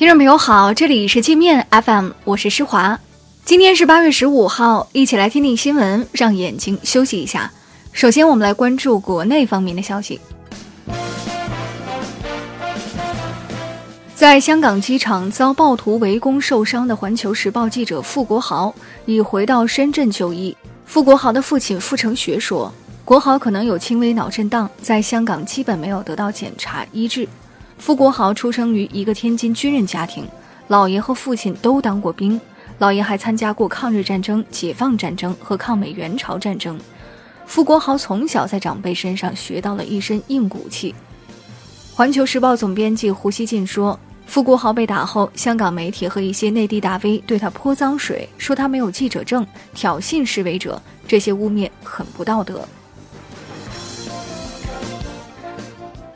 听众朋友好，这里是界面 FM，我是施华。今天是八月十五号，一起来听听新闻，让眼睛休息一下。首先，我们来关注国内方面的消息。在香港机场遭暴徒围攻受伤的《环球时报》记者傅国豪已回到深圳就医。傅国豪的父亲傅成学说，国豪可能有轻微脑震荡，在香港基本没有得到检查医治。傅国豪出生于一个天津军人家庭，姥爷和父亲都当过兵，姥爷还参加过抗日战争、解放战争和抗美援朝战争。傅国豪从小在长辈身上学到了一身硬骨气。环球时报总编辑胡锡进说：“傅国豪被打后，香港媒体和一些内地大 V 对他泼脏水，说他没有记者证，挑衅示威者，这些污蔑很不道德。”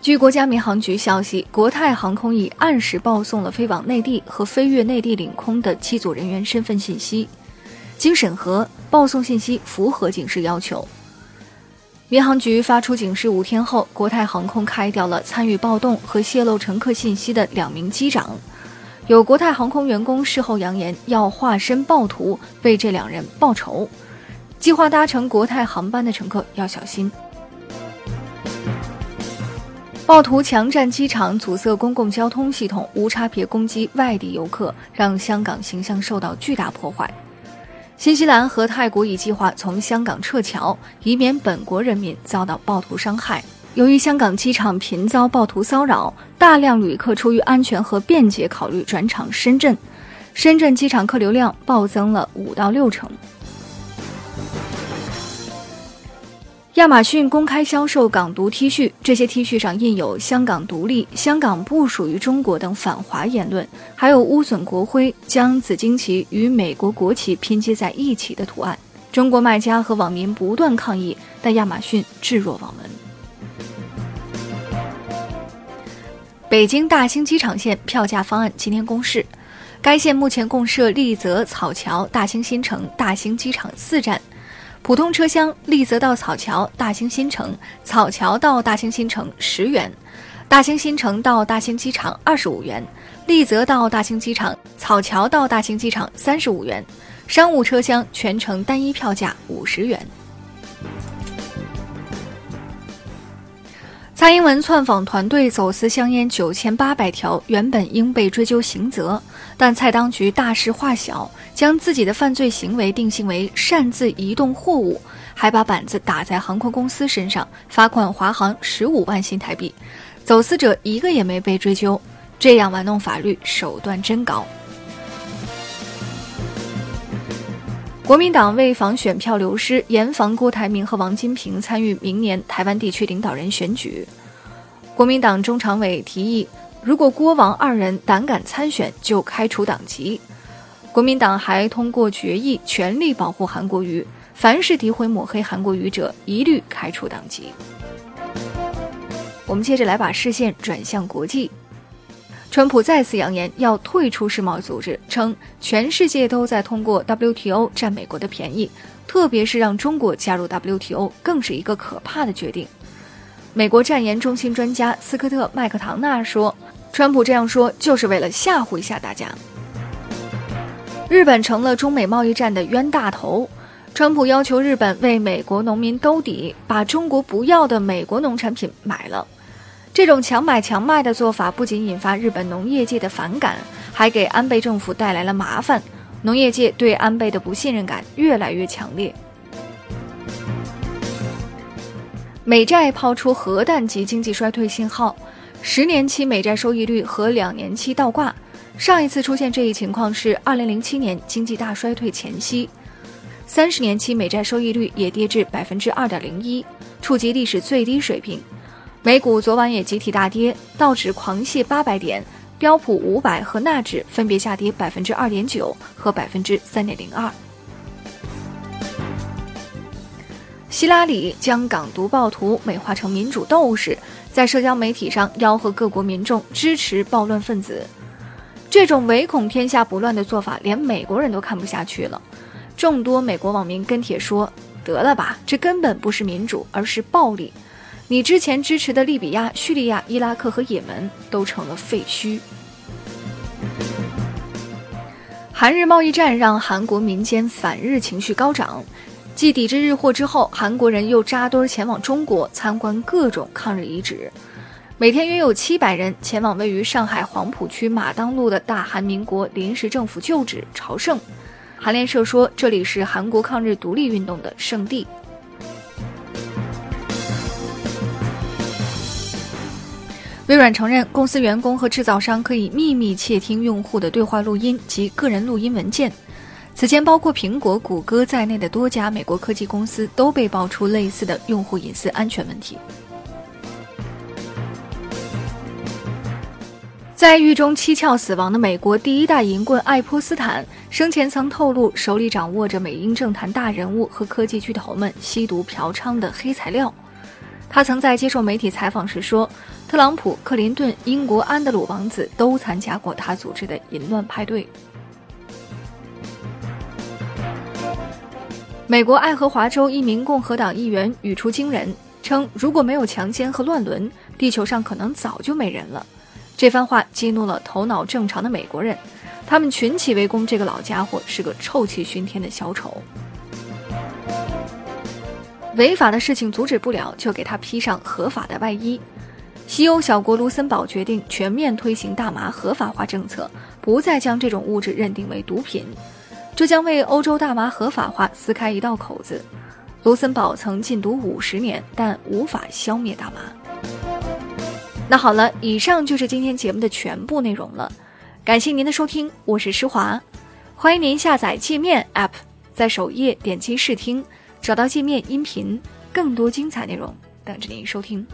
据国家民航局消息，国泰航空已按时报送了飞往内地和飞越内地领空的机组人员身份信息。经审核，报送信息符合警示要求。民航局发出警示五天后，国泰航空开掉了参与暴动和泄露乘客信息的两名机长。有国泰航空员工事后扬言要化身暴徒为这两人报仇。计划搭乘国泰航班的乘客要小心。暴徒强占机场，阻塞公共交通系统，无差别攻击外地游客，让香港形象受到巨大破坏。新西兰和泰国已计划从香港撤侨，以免本国人民遭到暴徒伤害。由于香港机场频遭暴徒骚扰，大量旅客出于安全和便捷考虑转场深圳，深圳机场客流量暴增了五到六成。亚马逊公开销售港独 T 恤，这些 T 恤上印有“香港独立”“香港不属于中国”等反华言论，还有污损国徽、将紫荆旗与美国国旗拼接在一起的图案。中国卖家和网民不断抗议，但亚马逊置若罔闻。北京大兴机场线票价方案今天公示，该线目前共设丽泽、草桥、大兴新城、大兴机场四站。普通车厢，丽泽到草桥、大兴新城，草桥到大兴新城十元，大兴新城到大兴机场二十五元，丽泽到大兴机场，草桥到大兴机场三十五元。商务车厢全程单一票价五十元。蔡英文窜访团队走私香烟九千八百条，原本应被追究刑责，但蔡当局大事化小，将自己的犯罪行为定性为擅自移动货物，还把板子打在航空公司身上，罚款华航十五万新台币，走私者一个也没被追究，这样玩弄法律手段真高。国民党为防选票流失，严防郭台铭和王金平参与明年台湾地区领导人选举。国民党中常委提议，如果郭王二人胆敢参选，就开除党籍。国民党还通过决议，全力保护韩国瑜，凡是诋毁抹黑韩国瑜者，一律开除党籍。我们接着来把视线转向国际。川普再次扬言要退出世贸组织，称全世界都在通过 WTO 占美国的便宜，特别是让中国加入 WTO，更是一个可怕的决定。美国战研中心专家斯科特·麦克唐纳说：“川普这样说就是为了吓唬一下大家。”日本成了中美贸易战的冤大头，川普要求日本为美国农民兜底，把中国不要的美国农产品买了。这种强买强卖的做法不仅引发日本农业界的反感，还给安倍政府带来了麻烦。农业界对安倍的不信任感越来越强烈。美债抛出核弹级经济衰退信号，十年期美债收益率和两年期倒挂。上一次出现这一情况是二零零七年经济大衰退前夕，三十年期美债收益率也跌至百分之二点零一，触及历史最低水平。美股昨晚也集体大跌，道指狂泻八百点，标普五百和纳指分别下跌百分之二点九和百分之三点零二。希拉里将港独暴徒美化成民主斗士，在社交媒体上吆喝各国民众支持暴乱分子。这种唯恐天下不乱的做法，连美国人都看不下去了。众多美国网民跟帖说：“得了吧，这根本不是民主，而是暴力。”你之前支持的利比亚、叙利亚、伊拉克和也门都成了废墟。韩日贸易战让韩国民间反日情绪高涨，继抵制日货之后，韩国人又扎堆前往中国参观各种抗日遗址。每天约有七百人前往位于上海黄浦区马当路的大韩民国临时政府旧址朝圣。韩联社说，这里是韩国抗日独立运动的圣地。微软承认，公司员工和制造商可以秘密窃听用户的对话录音及个人录音文件。此前，包括苹果、谷歌在内的多家美国科技公司都被爆出类似的用户隐私安全问题。在狱中蹊跷死亡的美国第一大淫棍爱泼斯坦，生前曾透露手里掌握着美英政坛大人物和科技巨头们吸毒嫖娼的黑材料。他曾在接受媒体采访时说。特朗普、克林顿、英国安德鲁王子都参加过他组织的淫乱派对。美国爱荷华州一名共和党议员语出惊人，称如果没有强奸和乱伦，地球上可能早就没人了。这番话激怒了头脑正常的美国人，他们群起围攻这个老家伙是个臭气熏天的小丑。违法的事情阻止不了，就给他披上合法的外衣。西欧小国卢森堡决定全面推行大麻合法化政策，不再将这种物质认定为毒品，这将为欧洲大麻合法化撕开一道口子。卢森堡曾禁毒五十年，但无法消灭大麻。那好了，以上就是今天节目的全部内容了，感谢您的收听，我是施华，欢迎您下载界面 App，在首页点击试听，找到界面音频，更多精彩内容等着您收听。